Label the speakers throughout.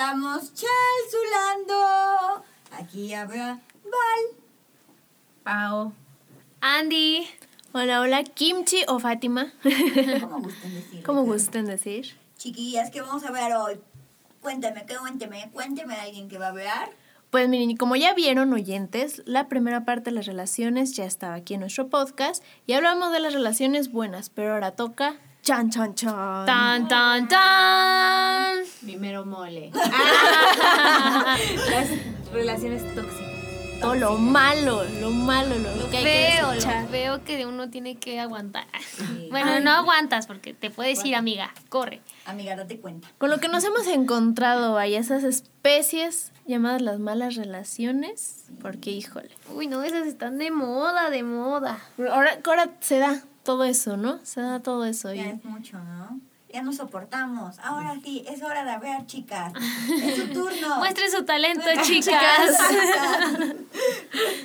Speaker 1: estamos chalzulando. Aquí habrá Val.
Speaker 2: Pau.
Speaker 3: Andy.
Speaker 4: Hola, hola, Kimchi o Fátima.
Speaker 1: Como gusten decir.
Speaker 4: Como gusten decir.
Speaker 1: Chiquillas, ¿qué vamos a ver hoy? Cuéntame, cuénteme, cuénteme a alguien que va a hablar.
Speaker 4: Pues miren, y como ya vieron oyentes, la primera parte de las relaciones ya estaba aquí en nuestro podcast y hablamos de las relaciones buenas, pero ahora toca chan chan chan.
Speaker 3: Tan, tan, tan.
Speaker 2: Mi mero mole. Las relaciones tóxicas.
Speaker 4: Todo lo malo, lo malo, lo,
Speaker 3: Lo
Speaker 4: que hay
Speaker 3: feo,
Speaker 4: que desechar.
Speaker 3: lo feo que uno tiene que aguantar.
Speaker 1: Sí.
Speaker 3: Bueno, no aguantas porque te puedes ir, amiga. Corre.
Speaker 1: Amiga, date cuenta.
Speaker 4: Con lo que nos hemos encontrado, vaya, esas especies llamadas las malas relaciones, porque híjole.
Speaker 3: Uy, no, esas están de moda, de moda.
Speaker 4: Ahora, ahora se da todo eso, ¿no? Se da todo eso.
Speaker 1: Ya
Speaker 4: Y,
Speaker 1: es mucho, ¿no? Ya nos soportamos. Ahora sí, es hora de ver, chicas. Es su turno.
Speaker 3: Muestren su talento, chicas.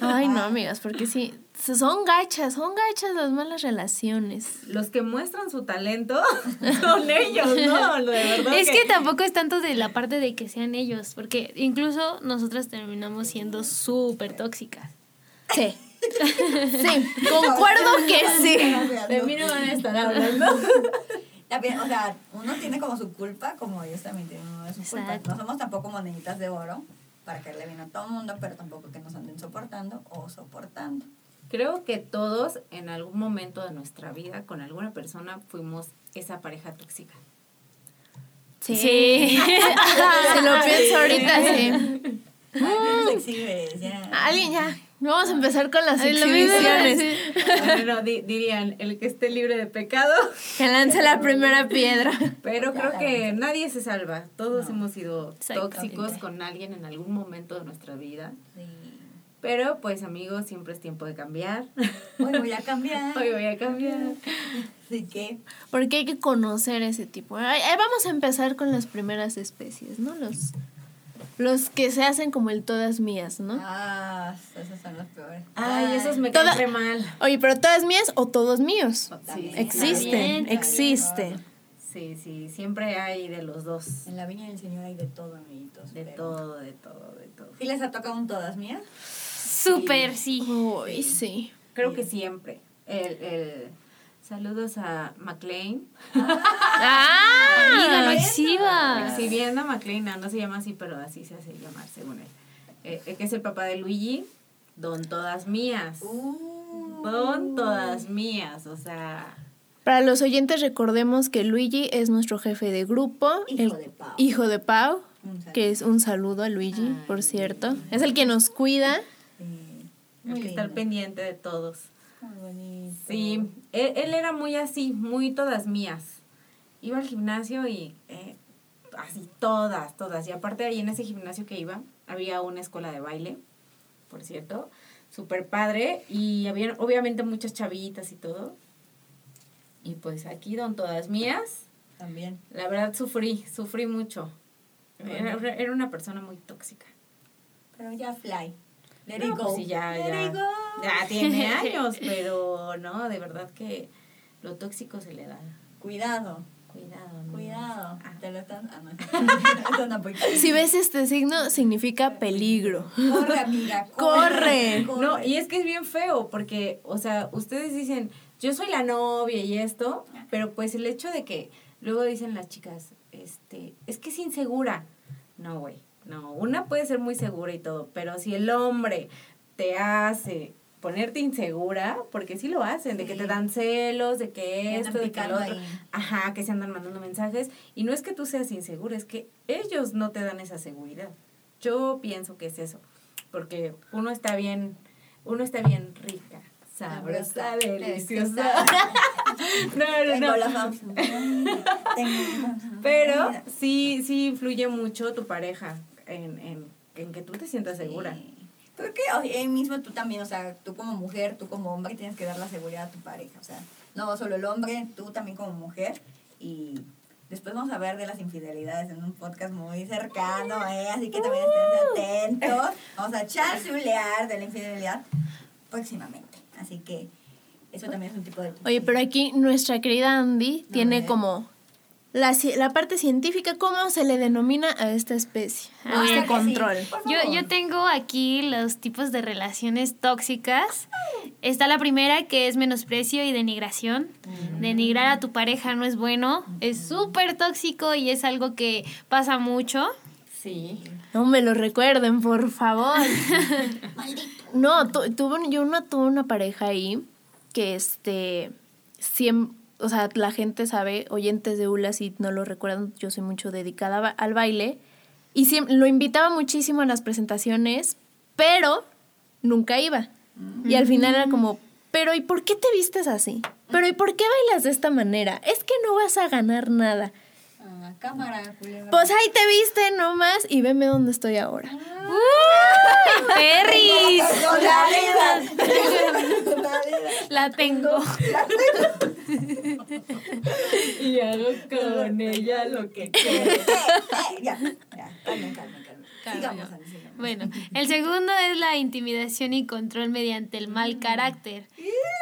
Speaker 4: ay, no, amigas, porque sí, son gachas, son gachas las malas relaciones.
Speaker 2: Los que muestran su talento son ellos, ¿no? De verdad.
Speaker 3: Es que tampoco es tanto de la parte de que sean ellos, porque incluso nosotras terminamos siendo súper tóxicas.
Speaker 4: Sí. Sí, concuerdo que sí.
Speaker 2: De mí no van a estar hablando.
Speaker 1: También, o sea, uno tiene como su culpa, como ellos también tienen uno de su culpa.
Speaker 3: Exacto.
Speaker 1: No somos tampoco moneditas de oro para caerle bien a todo el mundo, pero tampoco que nos anden soportando o soportando.
Speaker 2: Creo que todos en algún momento de nuestra vida con alguna persona fuimos esa pareja tóxica.
Speaker 4: Sí.
Speaker 3: Sí.
Speaker 4: Se lo pienso ahorita, sí.
Speaker 1: Ay, que nos exhibes, ya.
Speaker 4: Alguien ya. Vamos a empezar con las
Speaker 3: Ay,
Speaker 4: exhibiciones.
Speaker 2: Bueno, di- dirían, el que esté libre de pecado,
Speaker 4: Que lance la primera piedra.
Speaker 2: pero creo que nadie se salva. Todos hemos sido tóxicos con alguien en algún momento de nuestra vida.
Speaker 1: Sí.
Speaker 2: Pero pues amigos, siempre es tiempo de cambiar.
Speaker 1: Hoy voy a cambiar.
Speaker 2: Hoy voy a cambiar.
Speaker 1: Así que,
Speaker 4: Porque hay que conocer ese tipo. Vamos a empezar con las primeras especies, ¿no? Los, los que se hacen como el todas mías, ¿no?
Speaker 1: ah, esos son los peores.
Speaker 2: Ay, esos me
Speaker 4: Toda-
Speaker 2: caen re mal.
Speaker 4: Oye, pero todas mías o todos míos.
Speaker 2: Sí,
Speaker 4: Existen,
Speaker 3: También.
Speaker 4: existen.
Speaker 2: Sí, sí, siempre hay de los dos.
Speaker 1: En la viña del Señor hay de todo, amiguitos.
Speaker 2: De
Speaker 1: pero-
Speaker 2: todo, de todo, de todo.
Speaker 1: ¿Sí les ha tocado un todas mías?
Speaker 3: Súper, sí.
Speaker 4: Uy, sí.
Speaker 2: Creo que siempre. El, el, saludos a McLean.
Speaker 3: ¡Ah! Exhiba.
Speaker 2: Exhibiendo a McLean, no, no se llama así, pero así se hace llamar, según él. Eh, eh, que es el papá de Luigi, don todas mías.
Speaker 1: Uh.
Speaker 2: Don todas mías, o sea...
Speaker 4: Para los oyentes recordemos que Luigi es nuestro jefe de grupo.
Speaker 1: Hijo
Speaker 4: el
Speaker 1: de Pau.
Speaker 4: Hijo de Pau. Que es un saludo a Luigi,
Speaker 2: Ay,
Speaker 4: por cierto. Es el que nos cuida.
Speaker 1: Sí.
Speaker 2: Hay que estar pendiente de todos.
Speaker 1: Muy bonito.
Speaker 2: Sí, él, él era muy así, muy todas mías. Iba al gimnasio y eh, así todas, todas. Y aparte ahí en ese gimnasio que iba, había una escuela de baile, por cierto, súper padre. Y había obviamente muchas chavitas y todo. Y pues aquí, don todas mías,
Speaker 1: También.
Speaker 2: la verdad sufrí, sufrí mucho. Era, era una persona muy tóxica.
Speaker 1: Pero ya fly. Let
Speaker 2: No,
Speaker 1: it
Speaker 2: pues
Speaker 1: go.
Speaker 2: sí, ya,
Speaker 1: Let
Speaker 2: ya,
Speaker 1: it go.
Speaker 2: Ya tiene años, pero no, de verdad que lo tóxico se le da.
Speaker 1: Cuidado.
Speaker 2: Cuidado, amigos.
Speaker 1: Cuidado.
Speaker 2: Ah,
Speaker 1: Te lo están. Ah, no. Eso no puede-
Speaker 4: Si ves este signo, significa peligro.
Speaker 1: Corre, amiga.
Speaker 4: Corre.
Speaker 2: No, y es que es bien feo, porque, o sea, ustedes dicen, yo soy la novia y esto, pero pues el hecho de que luego dicen las chicas, este, es que es insegura. No, güey, no, una puede ser muy segura y todo, pero si el hombre te hace ponerte insegura, porque sí lo hacen, de que
Speaker 1: Sí.
Speaker 2: te dan celos, de
Speaker 1: Que
Speaker 2: esto, de que lo otro. Ajá, que se andan mandando mensajes. Y no es que tú seas insegura, es que ellos no te dan esa seguridad. Yo pienso que es eso. Porque uno está bien, uno está bien rica, sabrosa, deliciosa. no, no,
Speaker 1: Tengo
Speaker 2: no.
Speaker 1: la
Speaker 2: Pero sí, sí influye mucho tu pareja en, en, en que tú te sientas segura.
Speaker 1: Creo que ahí mismo tú también, o sea, tú como mujer, tú como hombre tienes que dar la seguridad a tu pareja. O sea, no solo el hombre, tú también como mujer. Y después vamos a ver de las infidelidades en un podcast muy cercano, ¿eh? Así que también estén atentos. Vamos a charzulear de la infidelidad próximamente. Así que eso también es un tipo de...
Speaker 4: Oye, pero aquí nuestra querida Andy tiene como la, ci- la parte científica, ¿cómo se le denomina a esta especie? A
Speaker 3: Ah,
Speaker 4: este control.
Speaker 3: Yo, yo tengo aquí los tipos de relaciones tóxicas. Está la primera que es menosprecio y denigración. Denigrar a tu pareja no es bueno, es súper tóxico y es algo que pasa mucho.
Speaker 2: Sí.
Speaker 4: No me lo recuerden, por favor. no, tu- tuve, yo una, tuve una pareja ahí que este, siem- o sea, la gente sabe, oyentes de ULA, si no lo recuerdan, yo soy mucho dedicada al baile. Y siem- lo invitaba muchísimo a las presentaciones, pero nunca iba. Y al final era como, pero ¿y por qué te vistes así? Pero ¿y por qué bailas de esta manera? Es que no vas a ganar nada.
Speaker 1: Ah, cámara, culebra.
Speaker 4: Pues ahí te viste nomás y veme dónde estoy ahora.
Speaker 3: ¡Perris!
Speaker 1: Con la vida.
Speaker 3: La tengo.
Speaker 2: Y hago con ella lo que quiero.
Speaker 1: Eh, ya, ya, calmen, calmen, calmen.
Speaker 3: Bueno, el segundo es la intimidación y control mediante el mal carácter.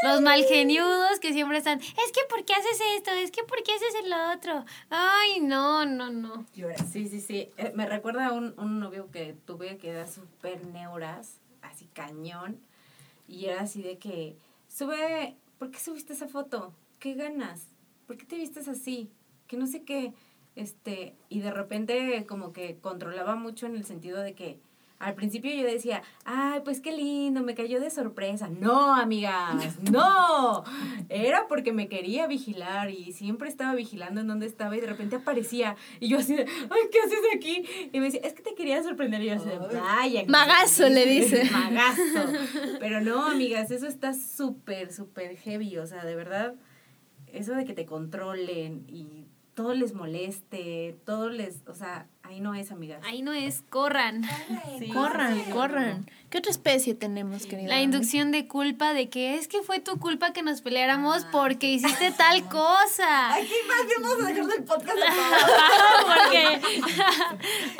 Speaker 3: Los malgeniudos que siempre están, es que ¿por qué haces esto? Es que ¿por qué haces el otro? Ay, no, no, no.
Speaker 2: Sí, sí, sí. Eh, me recuerda a un, un novio que tuve que era súper neuras, así cañón. Y era así de que, sube, ¿por qué subiste esa foto? ¿Qué ganas? ¿Por qué te vistes así? Que no sé qué. Este, y de repente como que controlaba mucho en el sentido de que al principio yo decía, ay, pues qué lindo, me cayó de sorpresa. No, amigas, no. Era porque me quería vigilar y siempre estaba vigilando en dónde estaba y de repente aparecía. Y yo así de, ay, ¿qué haces aquí? Y me decía, es que te quería sorprender. Y yo así de, vaya.
Speaker 4: Magazo, le dice.
Speaker 2: Magazo. Pero no, amigas, eso está súper, súper heavy. O sea, de verdad, eso de que te controlen y todo les moleste, todo les, o sea, ahí no es, amigas.
Speaker 3: Ahí no es, corran.
Speaker 2: Sí.
Speaker 4: Corran, corran. ¿Qué otra especie tenemos, querida?
Speaker 3: La inducción de culpa de que es que fue tu culpa que nos peleáramos porque hiciste tal cosa.
Speaker 1: Aquí más vamos a dejar del podcast.
Speaker 3: Porque,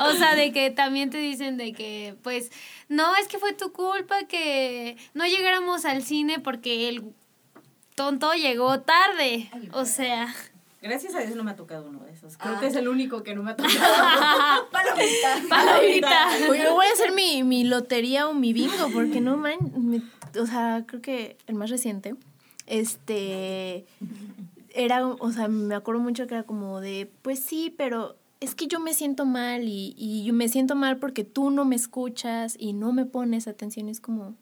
Speaker 3: o sea, de que también te dicen de que, pues, no, es que fue tu culpa que no llegáramos al cine porque el tonto llegó tarde. O sea,
Speaker 2: Gracias a Dios no me ha tocado uno de esos. Creo
Speaker 1: Ah.
Speaker 2: que es el único que no me ha tocado.
Speaker 1: Palomita.
Speaker 3: palomita.
Speaker 4: Oye, voy a hacer mi, mi lotería o mi bingo, porque no man, me- o sea, creo que el más reciente, este, era, o sea, me acuerdo mucho que era como de, pues sí, pero es que yo me siento mal y, y yo me siento mal porque tú no me escuchas y no me pones atención, es como,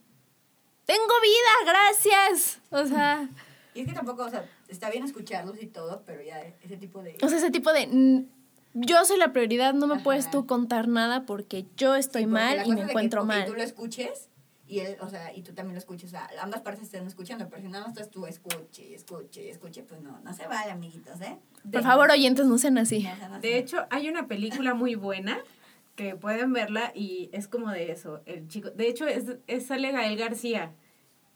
Speaker 4: tengo vida, gracias, o sea,
Speaker 1: Y es que tampoco, o sea, está bien escucharlos y todo, pero ya ese tipo de...
Speaker 4: o sea, ese tipo de, "Mm, yo soy la prioridad, no me
Speaker 1: Ajá.
Speaker 4: puedes tú contar nada porque yo estoy
Speaker 1: Sí, porque
Speaker 4: mal y me
Speaker 1: que,
Speaker 4: encuentro mal.
Speaker 1: tú lo escuches y él, o sea, y tú también lo escuches, o sea, ambas partes estén escuchando, pero si nada más estás tú escuche, y escuche, y escuche, pues no, no se vale, amiguitos, ¿eh?
Speaker 4: Por favor, oyentes, no sean así.
Speaker 1: No sean así.
Speaker 2: De hecho, hay una película muy buena que pueden verla y es como de eso. El chico, de hecho, es, es sale Gael García.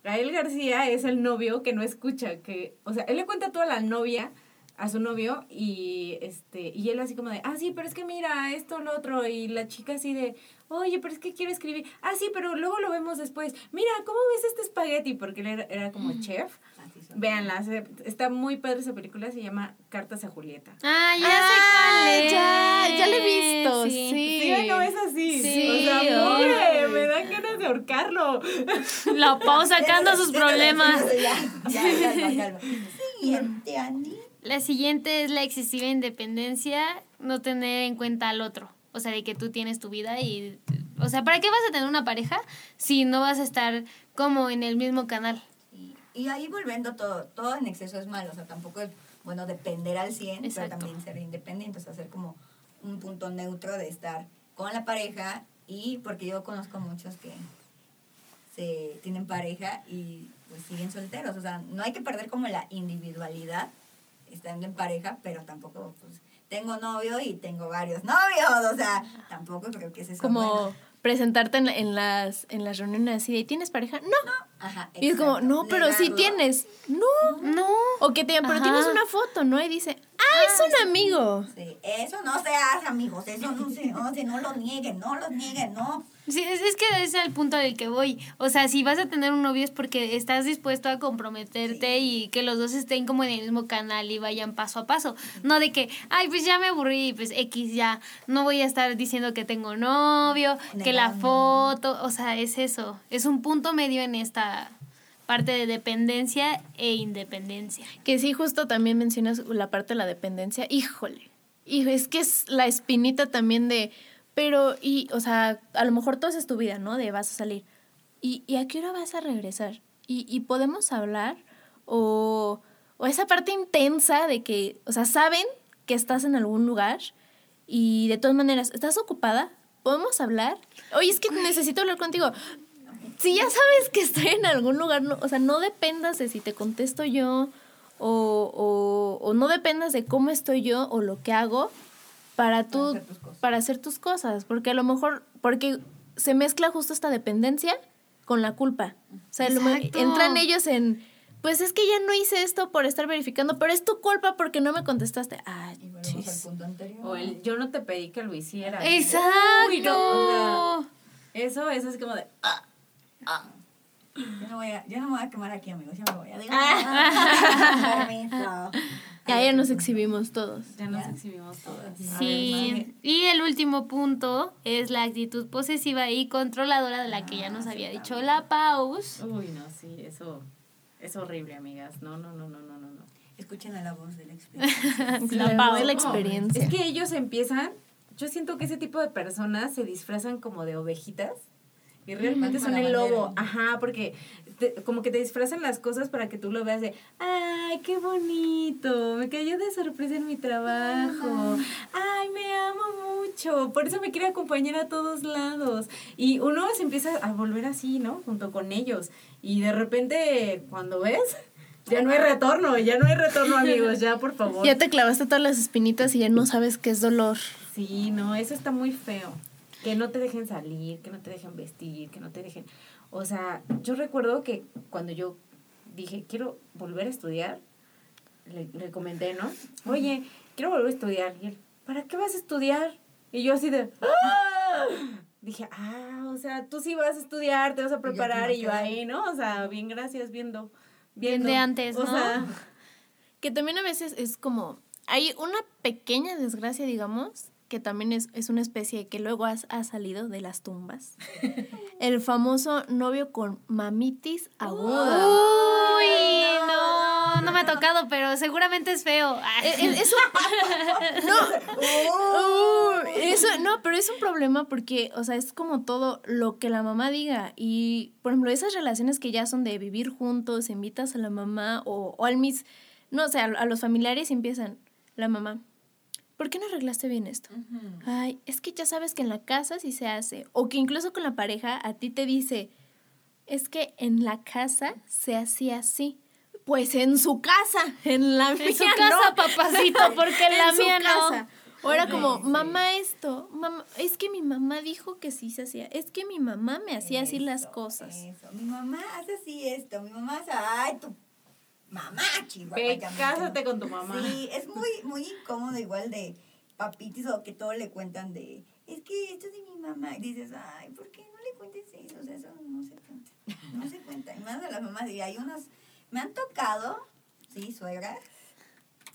Speaker 2: Gael García es el novio que no escucha, que, o sea, él le cuenta todo a la novia, a su novio, y este, y él así como de, ah, sí, pero es que mira, esto, lo otro, y la chica así de, oye, pero es que quiero escribir, ah, sí, pero luego lo vemos después. Mira, ¿cómo ves este espagueti? Porque él era, era como chef.
Speaker 1: Así son.
Speaker 2: Véanla, se- está muy padre esa película, se llama Cartas a Julieta.
Speaker 3: Ah, ya
Speaker 4: Ah,
Speaker 3: sé cuál es.
Speaker 4: ya, ya la he visto, sí.
Speaker 2: Sí, no es así.
Speaker 3: Sí,
Speaker 2: o sea, pobre,
Speaker 3: ay.
Speaker 2: me dan ganas de ahorcarlo.
Speaker 3: La Pau sacando sus problemas.
Speaker 1: Ya, ya, calma, calma. Siguiente, Andy.
Speaker 3: La siguiente es la excesiva independencia, no tener en cuenta al otro. O sea, de que tú tienes tu vida y... O sea, ¿para qué vas a tener una pareja si no vas a estar como en el mismo canal?
Speaker 1: Y, ahí volviendo todo, todo en exceso es malo, o sea, tampoco es bueno depender al 100,
Speaker 3: Exacto.
Speaker 1: pero también ser independiente, o sea, hacer como un punto neutro de estar con la pareja y porque yo conozco muchos que se tienen pareja y pues siguen solteros, o sea, no hay que perder como la individualidad estando en pareja, pero tampoco pues tengo novio y tengo varios novios, o sea, tampoco creo que es eso
Speaker 4: como
Speaker 1: bueno.
Speaker 4: Presentarte en, en las en las reuniones así de ¿tienes pareja? No.
Speaker 1: Ajá,
Speaker 4: Y es como, no, pero sí
Speaker 1: negarlo.
Speaker 4: tienes. No.
Speaker 3: No.
Speaker 4: O que te digan, pero tienes una foto, ¿no? Y dice, Ah, es un amigo.
Speaker 1: Sí, eso no se hace, amigos. Eso no se hace. No lo nieguen, no lo nieguen, no.
Speaker 3: Sí, es, es que es el punto del que voy. O sea, si vas a tener un novio es porque estás dispuesto a comprometerte y que los dos estén como en el mismo canal y vayan paso a paso. No de que, ay, pues ya me aburrí, pues X ya, no voy a estar diciendo que tengo novio, que la foto, o sea, es eso. Es un punto medio en esta parte de dependencia e independencia.
Speaker 4: Que sí, justo también mencionas la parte de la dependencia. Híjole. Y es que es la espinita también de, pero, y, o sea, a lo mejor todo es tu vida, ¿no? De vas a salir. ¿Y, y a qué hora vas a regresar? ¿Y, y podemos hablar? O, o esa parte intensa de que, o sea, saben que estás en algún lugar y de todas maneras, ¿estás ocupada? ¿Podemos hablar? Oye, es que necesito hablar contigo. Si ya sabes que estoy en algún lugar, no, o sea, no dependas de si te contesto yo o, o, o no dependas de cómo estoy yo o lo que hago para tú,
Speaker 1: hacer tus cosas.
Speaker 4: para hacer tus cosas, porque a lo mejor, porque se mezcla justo esta dependencia con la culpa. O sea, lo entran ellos en, pues es que ya no hice esto por estar verificando, pero es tu culpa porque no me contestaste. Ah,
Speaker 1: Y volvemos al
Speaker 4: chis.
Speaker 1: punto anterior.
Speaker 2: O el yo no te pedí que lo hicieras.
Speaker 3: ¡Exacto!
Speaker 2: Uy, no, o sea, eso es así como de. ah,
Speaker 1: Yo no, voy a, yo no me voy a quemar aquí, amigos. Ya me voy a
Speaker 3: Ah.
Speaker 4: Ya, ya nos exhibimos todos.
Speaker 2: ya nos exhibimos todas.
Speaker 3: Sí. Y el último punto es la actitud posesiva y controladora de la que ya nos había dicho la Paus.
Speaker 2: Uy, no, sí, eso es horrible, amigas. No, no, no, no, no, no. no.
Speaker 1: Escuchen a la voz de la experiencia.
Speaker 4: La,
Speaker 3: Pau.
Speaker 4: de la experiencia.
Speaker 2: Es que ellos empiezan, yo siento que ese tipo de personas se disfrazan como de ovejitas y realmente son el lobo. Ajá, porque te- como que te disfrazan las cosas para que tú lo veas de, ay, qué bonito, me cayó de sorpresa en mi trabajo, ay, me amo mucho, por eso me quiere acompañar a todos lados. Y uno se empieza a volver así, ¿no? Junto con ellos. Y de repente, cuando ves... Ya no hay retorno, ya no hay retorno, amigos, ya por favor.
Speaker 4: Ya te clavaste todas las espinitas y ya no sabes qué es dolor.
Speaker 2: Sí, no, eso está muy feo. Que no te dejen salir, que no te dejen vestir, que no te dejen... O sea, yo recuerdo que cuando yo dije, quiero volver a estudiar, le, le comenté, ¿no? Oye, quiero volver a estudiar. Y él, ¿para qué vas a estudiar? Y yo así de... "Ah". Dije, ah, o sea, tú sí vas a estudiar, te vas a preparar y yo ahí, ¿no? O sea, bien, gracias, viendo.
Speaker 3: Bien
Speaker 2: viendo.
Speaker 3: de antes,
Speaker 2: O
Speaker 3: ¿no?
Speaker 2: sea,
Speaker 4: Que también a veces es como, hay una pequeña desgracia, digamos, que también es, es una especie que luego has- ha salido de las tumbas. El famoso novio con mamitis aguda.
Speaker 3: Uy, no, no me ha tocado, pero seguramente es feo.
Speaker 4: Eh, es un- no, Uh, eso, no, pero es un problema porque, o sea, es como todo lo que la mamá diga. Y, por ejemplo, esas relaciones que ya son de vivir juntos, invitas a la mamá o, o al mis, no sé, a, a los familiares y empiezan, la mamá, ¿por qué no arreglaste bien esto? Ay, es que ya sabes que en la casa sí se hace. O que incluso con la pareja a ti te dice, es que en la casa se hacía así. Pues en su casa, en la mía
Speaker 3: En su casa,
Speaker 4: no.
Speaker 3: papacito, porque en la mía no.
Speaker 4: casa. O era como, mamá esto, mamá, es que mi mamá dijo que sí se hacía, es que mi mamá me hacía así las
Speaker 1: Eso,
Speaker 4: cosas.
Speaker 1: Eso. Mi mamá hace así esto. Mi mamá hace. Ay, tu mamá, chihuahua.
Speaker 2: ve, cásate con tu mamá.
Speaker 1: Sí, es muy, muy incómodo igual de papitis o que todo le cuentan de, es que esto es de mi mamá. Y dices, ay, ¿por qué no le cuentes eso? O sea, eso no se cuenta. No se cuenta. Y más de las mamás, y hay unas, me han tocado, sí, suegras,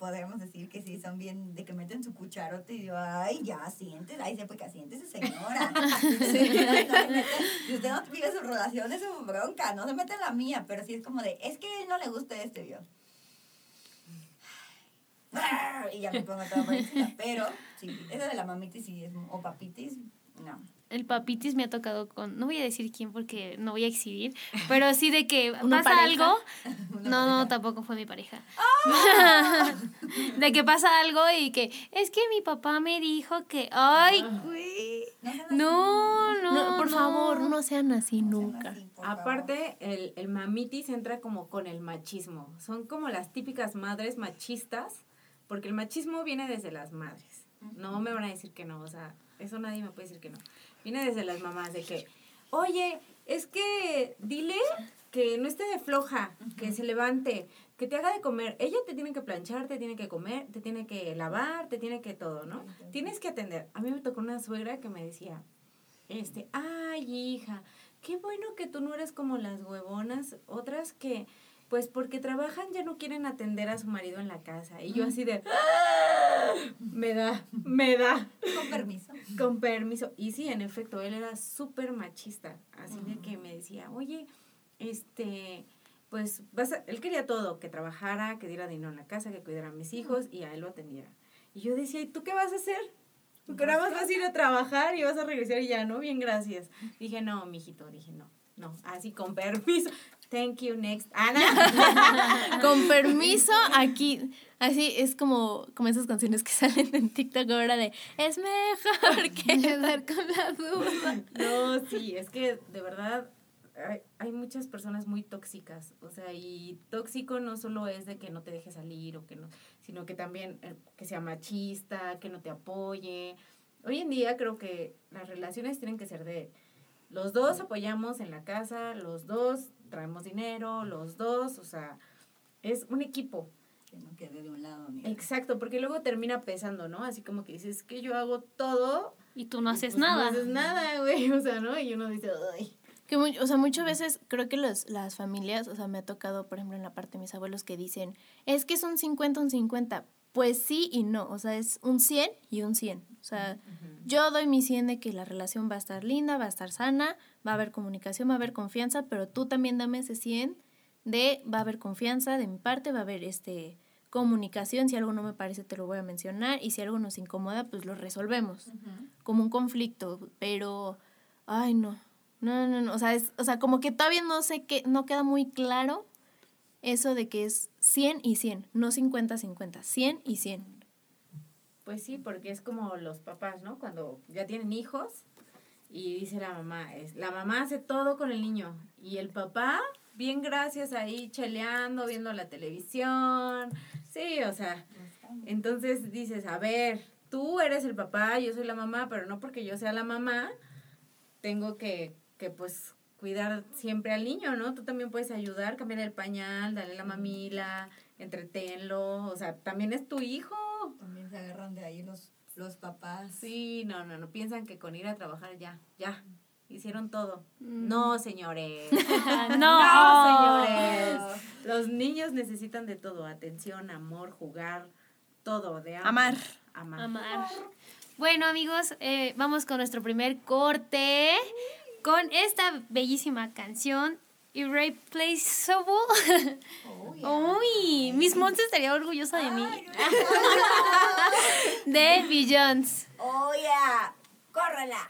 Speaker 1: podemos decir que sí, son bien, de que meten su cucharote y yo, ay, ya, sientes, ay, se porque siéntese, señora. Sí, si usted no vive su relación, es su bronca, no se mete en la mía, pero sí es como de, es que a él no le gusta esto, y yo. Y ya me pongo toda parecida. Pero, sí, esa de la mamitis sí es, o papitis, no.
Speaker 3: El papitis me ha tocado con, no voy a decir quién porque no voy a exhibir, pero sí de que
Speaker 4: ¿Una
Speaker 3: pasa
Speaker 4: pareja?
Speaker 3: algo. No, no, tampoco fue mi pareja. de que pasa algo y que es que mi papá me dijo que, ay, güey.
Speaker 1: No.
Speaker 3: No, no,
Speaker 4: No, por
Speaker 3: no.
Speaker 4: favor, no sean así
Speaker 1: No sean
Speaker 4: nunca.
Speaker 1: así.
Speaker 2: Aparte, el, el mamitis entra como con el machismo. Son como las típicas madres machistas, porque el machismo viene desde las madres. No me van a decir que no, o sea, eso nadie me puede decir que no. Viene desde las mamás de que, oye, es que dile que no esté de floja, que se levante, que te haga de comer. Ella te tiene que planchar, te tiene que comer, te tiene que lavar, te tiene que todo, ¿no? Tienes que atender. A mí me tocó una suegra que me decía, este, ay, hija, qué bueno que tú no eres como las huevonas, otras que, pues porque trabajan ya no quieren atender a su marido en la casa. Y yo así de, "Ah, me da, me da.
Speaker 1: Con permiso.
Speaker 2: Con permiso. Y sí, en efecto, él era súper machista. Así de que me decía, oye, este, pues, vas a... él quería todo, que trabajara, que diera dinero en la casa, que cuidara a mis hijos y a él lo atendiera. Y yo decía, ¿y tú qué vas a hacer? Porque nada más vas a ir a trabajar y vas a regresar y ya, ¿no? Bien, gracias. Dije, no, mijito, dije, no, no, así con permiso. Thank you, next. Ana.
Speaker 4: Con permiso, aquí, así es como, como esas canciones que salen en TikTok ahora de es mejor que quedar con la duda.
Speaker 2: No, sí, es que de verdad hay, hay muchas personas muy tóxicas, o sea, y tóxico no solo es de que no te deje salir o que no, sino que también eh, que sea machista, que no te apoye. Hoy en día creo que las relaciones tienen que ser de los dos apoyamos en la casa, los dos traemos dinero, los dos, o sea, es un equipo.
Speaker 1: Que no quede de un lado ni
Speaker 2: Exacto, porque luego termina pesando, ¿no? Así como que dices que yo hago todo.
Speaker 3: Y tú no haces
Speaker 2: pues
Speaker 3: nada.
Speaker 2: No haces nada, güey, o sea, ¿no? Y uno dice, ay.
Speaker 4: Que mu- o sea, muchas veces creo que los, las familias, o sea, me ha tocado, por ejemplo, en la parte de mis abuelos que dicen, es que es un 50, un 50. Pues sí y no, o sea, es un 100 y un 100. O sea, yo doy mi 100 de que la relación va a estar linda, va a estar sana, va a haber comunicación, va a haber confianza, pero tú también dame ese 100 de va a haber confianza de mi parte, va a haber este comunicación, si algo no me parece te lo voy a mencionar y si algo nos incomoda, pues lo resolvemos como un conflicto, pero ay no. No, no, no, o sea, es, o sea, como que todavía no sé qué, no queda muy claro eso de que es 100 y 100, no 50 50, 100 y 100.
Speaker 2: Pues sí, porque es como los papás, ¿no? Cuando ya tienen hijos y dice la mamá, es, la mamá hace todo con el niño y el papá, bien gracias ahí cheleando, viendo la televisión. Sí, o sea, entonces dices, a ver, tú eres el papá, yo soy la mamá, pero no porque yo sea la mamá, tengo que, que pues cuidar siempre al niño, ¿no? Tú también puedes ayudar, cambiar el pañal, darle la mamila, entretenlo, o sea, también es tu hijo.
Speaker 1: También se agarran de ahí los, los papás.
Speaker 2: Sí, no, no, no piensan que con ir a trabajar ya, ya, hicieron todo. No, señores.
Speaker 3: no.
Speaker 2: No, señores. Los niños necesitan de todo, atención, amor, jugar, todo, de.
Speaker 4: Amar.
Speaker 2: Amar.
Speaker 3: Amar. Bueno, amigos, eh, vamos con nuestro primer corte con esta bellísima canción, Irreplaceable.
Speaker 1: Oh, ya.
Speaker 3: Uy, Miss Mons estaría orgullosa de mí. de Billions.
Speaker 1: Oh, yeah. Córrela.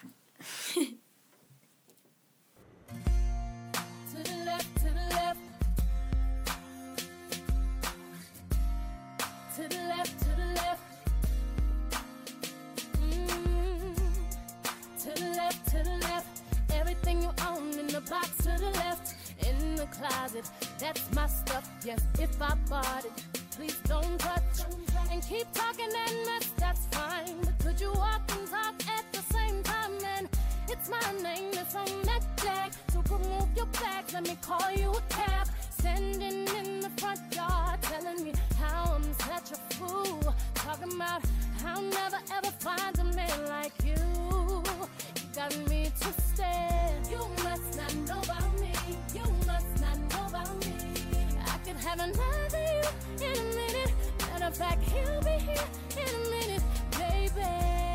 Speaker 5: Closet, that's my stuff. Yes, if I bought it, please don't touch. And keep talking that mess, that's fine. But could you walk and talk at the same time? And it's my name that's on that flag. So remove your bags, let me call you a cab. Standing in the front yard, telling me how I'm such a fool. Talking about how I'll never ever find a man like you. You got me twisted. You must not know about me. You must I could have another you in a minute. Matter of fact, he'll be here in a minute, baby.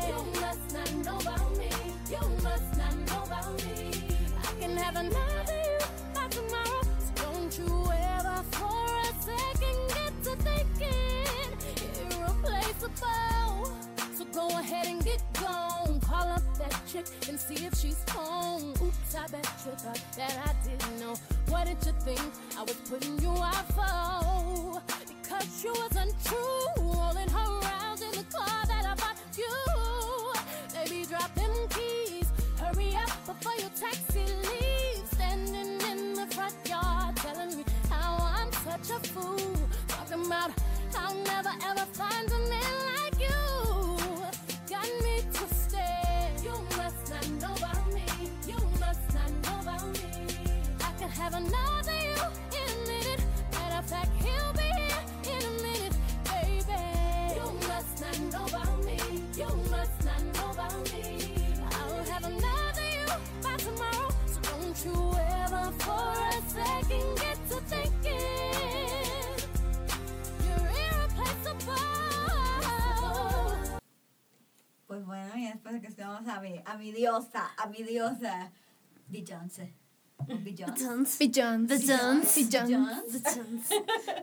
Speaker 5: You must not know about me. You must not know about me. I can have another you by tomorrow. So don't you ever for a second get to thinking irreplaceable. So go ahead and get gone. Call up that chick and see if she's home. Oops, I bet you thought that I didn't know. What did you think I was putting you out for? Because you was untrue. Rolling her around in the car that I bought you. Baby, drop them keys. Hurry up before your taxi leaves. Standing in the front yard telling me how I'm such a fool. Talking about I'll never ever find you must not know about me. You must not know about me. I'll have another you by tomorrow. So don't you ever for a second get to thinking you're irreplaceable.
Speaker 1: Pues bueno, y después que estemos a mi, a mi diosa, a mi diosa, Beyoncé. Beyoncé.
Speaker 3: Jones.
Speaker 4: Beyoncé.
Speaker 3: The Jones.
Speaker 4: Beyoncé.
Speaker 3: The Jones.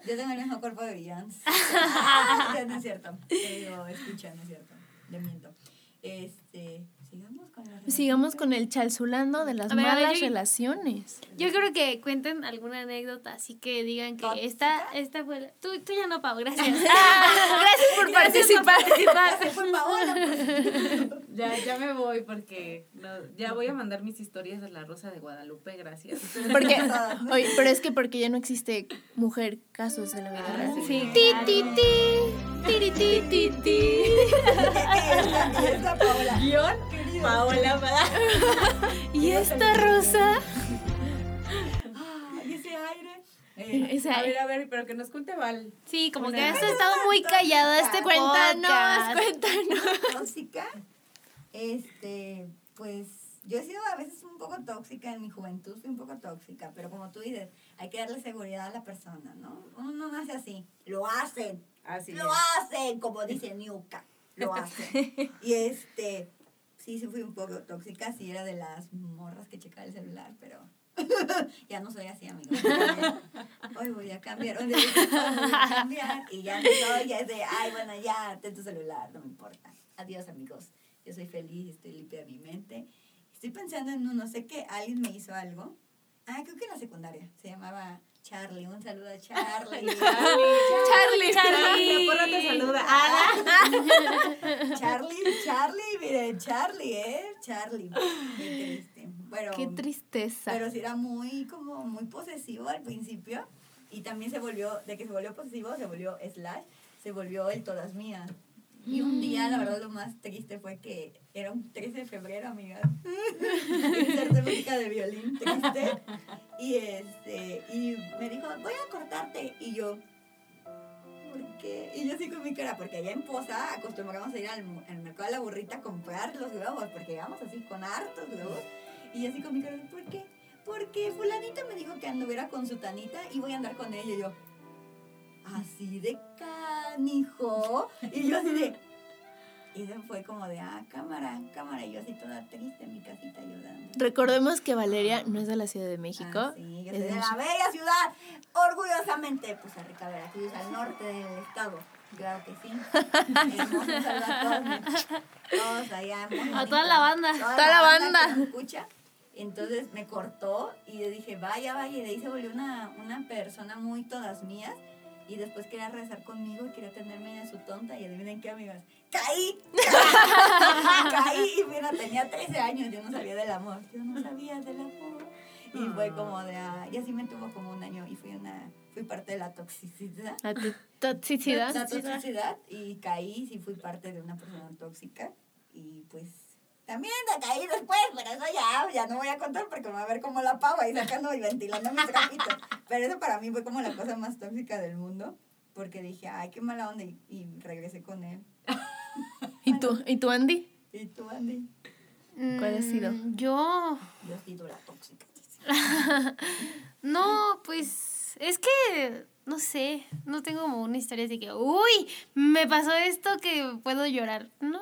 Speaker 1: Yo tengo el mismo cuerpo de Beyoncé. No es cierto. Te digo, escucha, no es cierto. Le miento. Este, sigamos con
Speaker 4: Sigamos con el chalzulando de las
Speaker 3: A ver, a ver,
Speaker 4: malas
Speaker 3: yo-
Speaker 4: relaciones.
Speaker 3: Yo creo que cuenten alguna anécdota, así que digan que esta, esta fue la... Tú, tú ya no, Pau, gracias.
Speaker 4: Gracias por participar.
Speaker 1: Se fue Paola. pues.
Speaker 2: Ya, ya me voy porque no, ya voy a mandar mis historias de la Rosa de Guadalupe, gracias.
Speaker 4: Porque, oye, pero es que porque ya no existe mujer casos de la vida
Speaker 2: Ah,
Speaker 4: real.
Speaker 3: Sí.
Speaker 4: Ti, ti, ti. Tiri, ti, ti, ti.
Speaker 1: Esta Paola.
Speaker 3: ¿Y esta rosa?
Speaker 1: Ah, y ese aire. Eh,
Speaker 4: Ese
Speaker 2: A ver, a ver, pero que nos cuente Val.
Speaker 3: Sí, como que has estado muy callada este
Speaker 4: Cuéntanos, cuéntanos.
Speaker 1: tóxica. Este, pues yo he sido a veces un poco tóxica en mi juventud, fui un poco tóxica, pero como tú dices, hay que darle seguridad a la persona, ¿no? Uno no nace así, lo hacen,
Speaker 2: Así
Speaker 1: lo hacen, como dice Niuka, lo hacen. Y este, sí, sí fui un poco tóxica, sí era de las morras que checaba el celular, pero ya no soy así, amigos. Hoy voy a cambiar, hoy voy a cambiar. Y ya no ya es de, ay, bueno, ya, ten tu celular, no me importa. Adiós, amigos. Yo soy feliz, estoy limpia de mi mente. Estoy pensando en un, no sé qué, alguien me hizo algo. Ah, creo que en la secundaria. Se llamaba Charlie. Un saludo a Charlie.
Speaker 4: Charlie.
Speaker 3: Charlie.
Speaker 2: La porra te saluda. Ah,
Speaker 1: Charlie, Charlie, mire, Charlie, ¿eh? Charlie. Qué triste. Bueno,
Speaker 4: Qué tristeza.
Speaker 1: pero sí era muy, como, muy posesivo al principio. Y también se volvió, de que se volvió posesivo, se volvió slash, se volvió el todas mías. Y un día, la verdad, lo más triste fue que era un 13 de febrero, amigas. De música de violín, triste. Y, este, y me dijo, voy a cortarte. Y yo, ¿por qué? Y yo así con mi cara, porque allá en Poza acostumbramos a ir al, al mercado de la burrita a comprar los globos, porque íbamos así con hartos globos. Y yo así con mi cara, ¿por qué? Porque fulanita me dijo que anduviera con su tanita y voy a andar con ella. Y yo, así de canijo. Y yo así de... Y se fue como de, ah, cámara, cámara. Y yo así toda triste en mi casita llorando.
Speaker 4: Recordemos que Valeria no es de la Ciudad de México.
Speaker 1: Ah, sí, yo
Speaker 4: es
Speaker 1: soy de
Speaker 4: de-
Speaker 1: la bella ciudad, orgullosamente, pues Rica Veracruz, al norte del estado. Claro que sí. A todos, todos allá.
Speaker 3: A toda la banda.
Speaker 4: Toda la banda.
Speaker 1: que me escucha. Entonces me cortó y yo dije, vaya, vaya. Y de ahí se volvió una, una persona muy todas mías. Y después quería regresar conmigo y quería tenerme de su tonta. Y adivinen qué, amigas. ¡Caí! Caí. Y mira, tenía 13 años. Yo no sabía del amor. Yo no sabía del amor. Y fue como de, ah, y así me tuvo como un año. Y fui una, fui parte de la toxicidad.
Speaker 4: La to- toxicidad.
Speaker 1: La toxicidad. Y caí, sí fui parte de una persona tóxica. Y pues también la caí después, pero eso ya, ya no voy a contar porque me va a ver como la pava y sacando y ventilando mis trapitos. Pero eso para mí fue como la cosa más tóxica del mundo. Porque dije, ay, qué mala onda. Y, y regresé con él.
Speaker 4: ¿Y tú? ¿Y tú, Andy?
Speaker 1: ¿Y tú, Andy?
Speaker 4: ¿Cuál ha sido?
Speaker 3: Mm, Yo...
Speaker 1: Yo he sido la tóxica.
Speaker 3: No, pues es que, no sé, no tengo como una historia de que, uy, me pasó esto que puedo llorar. No.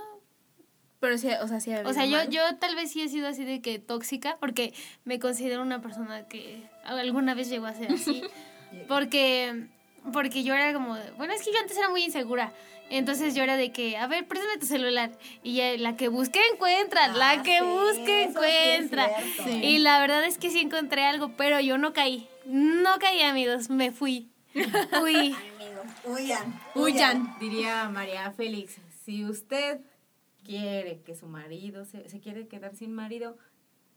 Speaker 4: Pero sí, o sea, sí
Speaker 3: O sea, yo, yo tal vez sí he sido así de que tóxica, porque me considero una persona que alguna vez llegó a ser así. Porque, porque yo era como, de- bueno, es que yo antes era muy insegura. Entonces yo era de que, a ver, préstame tu celular. Y ya, la que busque encuentra,
Speaker 1: Ah,
Speaker 3: la que
Speaker 1: sí,
Speaker 3: busque encuentra.
Speaker 4: Sí.
Speaker 3: Y la verdad es que sí encontré algo, pero yo no caí. No caí, amigos, me fui.
Speaker 1: Amigos, huyan.
Speaker 4: Huyan.
Speaker 2: Diría María Félix, si usted quiere que su marido se, se quiere quedar sin marido,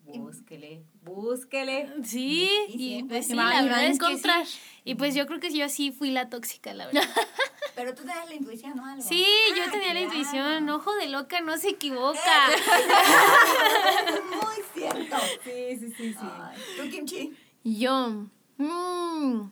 Speaker 2: búsquele, búsquele.
Speaker 3: Sí,
Speaker 1: Y
Speaker 3: y, pues
Speaker 4: se
Speaker 3: sí, la
Speaker 4: y va a
Speaker 3: verdad es que sí.
Speaker 4: encontrar.
Speaker 3: Y pues yo creo que yo sí fui la tóxica, la verdad.
Speaker 1: Pero tú tenías la intuición, ¿no? Algo.
Speaker 3: Sí, yo
Speaker 1: Ah,
Speaker 3: tenía la intuición, ojo de loca no se equivoca.
Speaker 1: Muy cierto.
Speaker 2: Sí, sí, sí, sí.
Speaker 1: Ay, ¿Tú, Kimchi?
Speaker 4: Yo. mm,
Speaker 1: Uh,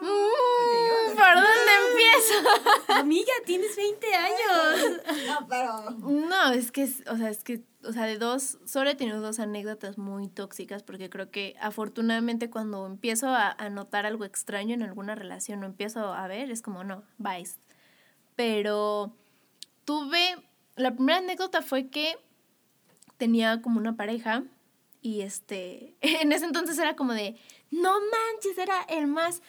Speaker 4: mm, ¿Por dónde empiezo?
Speaker 3: Amiga, tienes 20 años.
Speaker 1: No, pero...
Speaker 4: No, es que, es- o sea, es que, o sea, de dos, solo he tenido dos anécdotas muy tóxicas porque creo que afortunadamente cuando empiezo a, a notar algo extraño en alguna relación o empiezo a ver, es como, no, vais. Pero tuve la primera anécdota fue que tenía como una pareja y este, en ese entonces era como de, no manches, era el más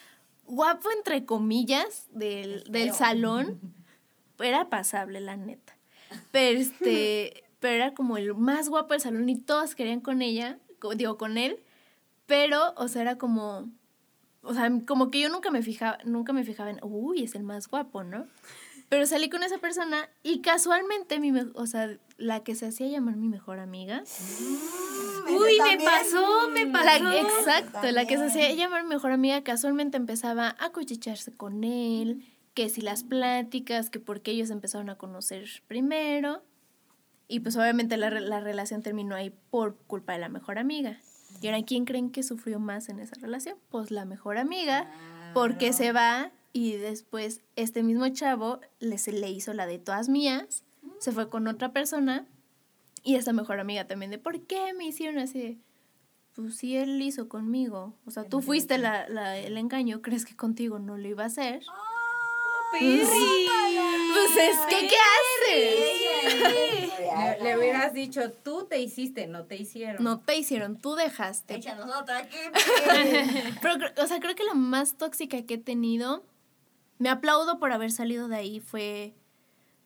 Speaker 4: guapo entre comillas del, del salón. Era pasable, la neta. Pero este, pero era como el más guapo del salón y todos querían con ella, digo, con él. Pero, o sea, era como, o sea, como que yo nunca me fijaba, nunca me fijaba en, uy, es el más guapo, ¿no? Pero salí con esa persona y casualmente, mi o sea, la que se hacía llamar mi mejor amiga,
Speaker 3: Uy, me pasó, me
Speaker 4: la-
Speaker 3: pasó.
Speaker 4: exacto, la que se hacía llamar mi mejor amiga casualmente empezaba a cuchicharse con él, que si las pláticas, que porque ellos empezaron a conocer primero. Y pues obviamente la, la relación terminó ahí por culpa de la mejor amiga. Y ahora, ¿quién creen que sufrió más en esa relación? Pues la mejor amiga, porque se va y después este mismo chavo le, se le hizo la de todas mías, se fue con otra persona y esta mejor amiga también de, ¿por qué me hicieron así? Pues sí, él hizo conmigo. O sea, tú fuiste la, la- el engaño, crees que contigo no lo iba a hacer. Pues es que, ¿qué haces?
Speaker 2: Le, le hubieras dicho, tú te hiciste, no te hicieron.
Speaker 4: No te hicieron, tú dejaste.
Speaker 1: Échanos otra aquí.
Speaker 4: Pero, o sea, creo que la más tóxica que he tenido, me aplaudo por haber salido de ahí, fue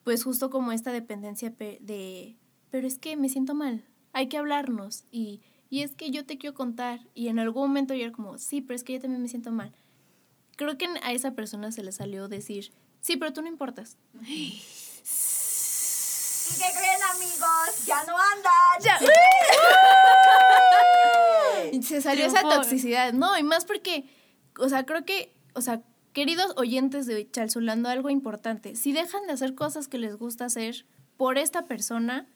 Speaker 4: pues justo como esta dependencia pe- de, pero es que me siento mal, hay que hablarnos y, y es que yo te quiero contar y en algún momento yo era como, sí, pero es que yo también me siento mal. Creo que a esa persona se le salió decir, sí, pero tú no importas.
Speaker 1: ¿Y qué creen, amigos? Ya no andan.
Speaker 4: Ya. Se salió esa toxicidad. No, y más porque, o sea, creo que, o sea, queridos oyentes de Chalzulando, algo importante. Si dejan de hacer cosas que les gusta hacer por esta persona,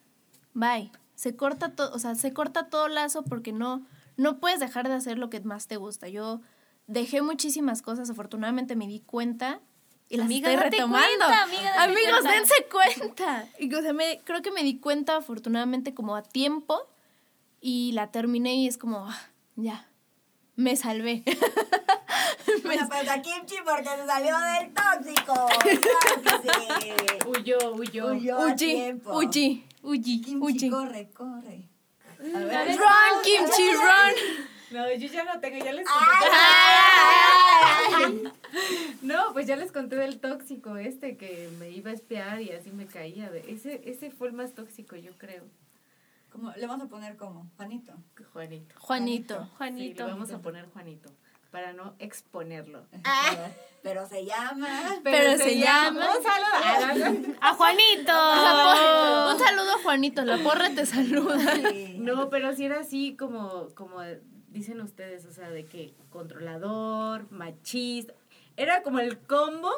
Speaker 4: bye. Se corta todo, o sea, se corta todo lazo porque no, no puedes dejar de hacer lo que más te gusta. Yo dejé muchísimas cosas, afortunadamente me di cuenta y las
Speaker 3: Amiga,
Speaker 4: estoy
Speaker 3: date
Speaker 4: retomando.
Speaker 3: cuenta, amiga, date
Speaker 4: Amigos,
Speaker 3: cuenta.
Speaker 4: dense cuenta. Y, o sea, me- creo que me di cuenta afortunadamente como a tiempo y la terminé y es como, ah, ya, me salvé.
Speaker 1: Bueno, pues a Kimchi porque se salió del tóxico. Claro que sí.
Speaker 2: Huyó, huyó.
Speaker 1: Huyó
Speaker 4: Uyi,
Speaker 1: corre, corre. A
Speaker 3: A
Speaker 1: ver.
Speaker 4: Run, Kimchi, run.
Speaker 2: No, yo ya no tengo, ya les
Speaker 1: Ay,
Speaker 2: conté. No, pues ya les conté del tóxico este que me iba a espiar y así me caía. Ese, ese fue el más tóxico, yo creo.
Speaker 1: ¿Cómo? Le vamos a poner como, Juanito.
Speaker 2: Juanito.
Speaker 4: Juanito.
Speaker 2: Sí,
Speaker 3: Juanito.
Speaker 2: le vamos a poner Juanito para no exponerlo.
Speaker 1: Pero se llama.
Speaker 4: Pero se llama-
Speaker 2: Un saludo.
Speaker 3: A Juanito.
Speaker 4: Un saludo a Juanito, la porra te saluda.
Speaker 1: Sí.
Speaker 2: No, pero si era así como, como dicen ustedes, o sea, de que controlador, machista. Era como el combo.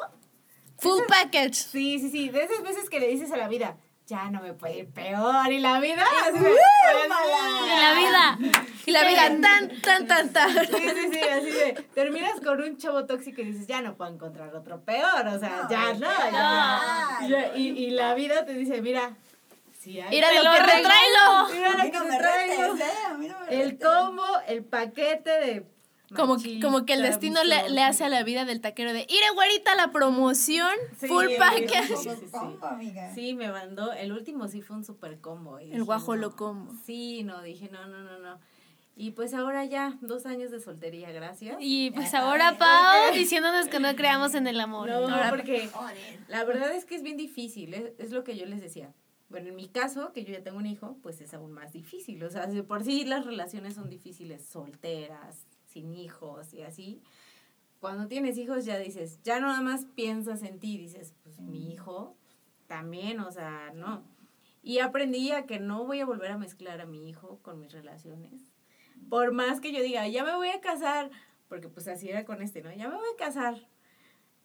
Speaker 4: Full package.
Speaker 2: Sí, sí, sí. De esas veces que le dices a la vida, ya no me puede ir peor. Y la vida.
Speaker 3: En la vida.
Speaker 4: Y la vida tan, tan, tan, tan.
Speaker 2: Sí, sí, sí, así de. Terminas con un chavo tóxico y dices, ya no puedo encontrar otro peor. O sea,
Speaker 1: No,
Speaker 2: ya no.
Speaker 1: ya.
Speaker 2: Y, y la vida te dice, mira, hay.
Speaker 4: Mira lo
Speaker 3: lo
Speaker 4: que traigo.
Speaker 2: Mira lo que
Speaker 1: me
Speaker 2: traigo. El combo, el paquete de.
Speaker 4: Como, como que el destino le, le hace a la vida del taquero de, ire güerita la promoción,
Speaker 2: Sí,
Speaker 4: full package.
Speaker 2: sí, sí, sí. Me mandó. El último sí fue un super combo. y
Speaker 4: El
Speaker 2: dije,
Speaker 4: guajolo
Speaker 2: no.
Speaker 4: combo.
Speaker 2: Sí, no, dije, no, no, no, no. Y pues ahora ya, dos años de soltería, gracias.
Speaker 3: Y pues ahora Pau diciéndonos que no creamos en el amor.
Speaker 2: No,
Speaker 3: Ahora-
Speaker 2: porque la verdad es que es bien difícil, es, es lo que yo les decía. Bueno, en mi caso, que yo ya tengo un hijo, pues es aún más difícil. O sea, de por sí las relaciones son difíciles, solteras, sin hijos y así. Cuando tienes hijos ya dices, ya no nada más piensas en ti, dices, pues mi hijo también, o sea, no. Y aprendí a que no voy a volver a mezclar a mi hijo con mis relaciones. Por más que yo diga, ya me voy a casar, porque pues así era con este, ¿no? Ya me voy a casar.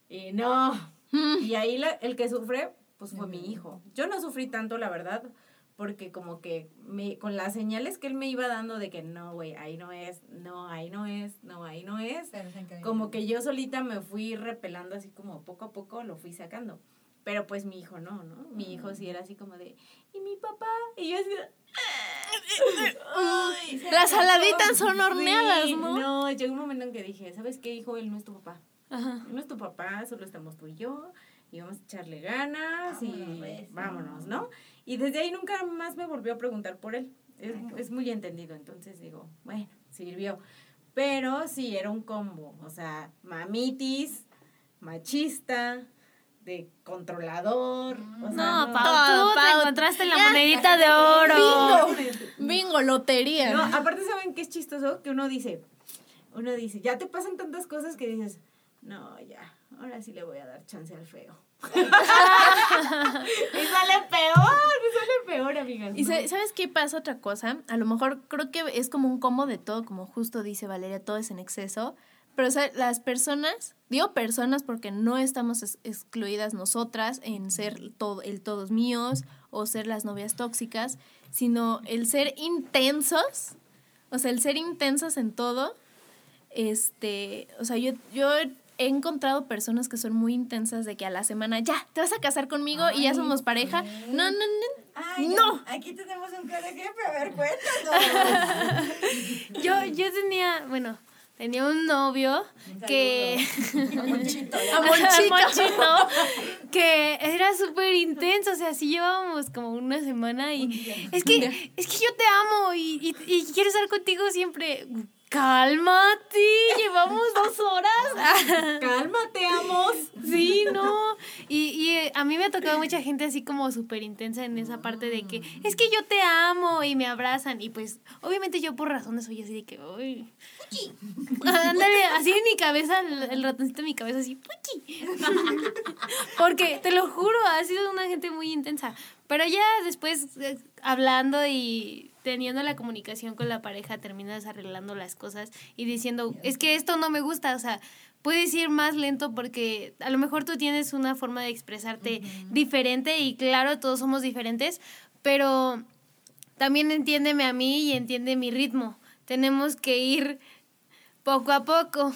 Speaker 2: Y no. Y ahí la- el que sufre, pues fue mi hijo. Yo no sufrí tanto, la verdad, porque como que me, con las señales que él me iba dando de que no, güey, ahí no es, no, ahí no es, no, ahí no es, como que yo solita me fui repelando así como poco a poco lo fui sacando. Pero pues mi hijo no, ¿no? Mi hijo sí era así como de, ¿y mi papá? Y yo así de,
Speaker 4: Las saladitas son horneadas,
Speaker 2: Sí,
Speaker 4: ¿no?
Speaker 2: No, llegó un momento en que dije, ¿sabes qué, hijo? Él no es tu papá.
Speaker 3: Ajá.
Speaker 2: Él no es tu papá, solo estamos tú y yo. y vamos a echarle ganas y
Speaker 1: Vámonos, pues,
Speaker 2: vámonos, ¿no? Y desde ahí nunca más me volvió a preguntar por él. Es, es muy entendido, entonces digo, bueno, sirvió. Pero sí, era un combo, o sea, mamitis, machista, de controlador. O sea,
Speaker 3: No, Pau, tú te encontraste la monedita de oro.
Speaker 4: Bingo, lotería.
Speaker 2: No, aparte, ¿saben qué es chistoso? Que uno dice, uno dice, ya te pasan tantas cosas que dices, no, ya, ahora sí le voy a dar chance al feo. Y sale peor, me sale peor, amigas.
Speaker 4: Y
Speaker 2: ¿no?
Speaker 4: sa- ¿sabes qué pasa otra cosa? A lo mejor creo que es como un combo de todo, como justo dice Valeria, todo es en exceso. Pero o sea, las personas, digo personas porque no estamos es- excluidas nosotras en ser todo, el todos míos o ser las novias tóxicas, sino el ser intensos, o sea, el ser intensos en todo. Este, o sea, yo, yo he encontrado personas que son muy intensas de que a la semana ya, te vas a casar conmigo y ya somos pareja.
Speaker 1: ¿qué?
Speaker 4: No, no, no,
Speaker 1: Ay,
Speaker 4: No.
Speaker 1: Aquí tenemos un claro ejemplo. A ver, cuéntanos.
Speaker 3: Yo, yo tenía, bueno, tenía un novio que...
Speaker 1: Monchito.
Speaker 4: A Monchito.
Speaker 3: Monchito, que era súper intenso, o sea, así llevábamos como una semana y es que, es que yo te amo y, y, y quiero estar contigo siempre. Cálmate, llevamos dos horas.
Speaker 2: Cálmate, amos.
Speaker 3: Sí, no. Y, y eh, a mí me ha tocado mucha gente así como súper intensa en esa parte de que es que yo te amo y me abrazan. Y pues, obviamente yo por razones soy así de que, uy. Ándale, así en mi cabeza, el, el ratoncito en mi cabeza, así, puchi. Porque te lo juro, ha sido una gente muy intensa. Pero ya después, eh, hablando y teniendo la comunicación con la pareja, terminas arreglando las cosas y diciendo, es que esto no me gusta, o sea, puedes ir más lento porque a lo mejor tú tienes una forma de expresarte diferente y claro, todos somos diferentes, pero también entiéndeme a mí y entiende mi ritmo. Tenemos que ir poco a poco.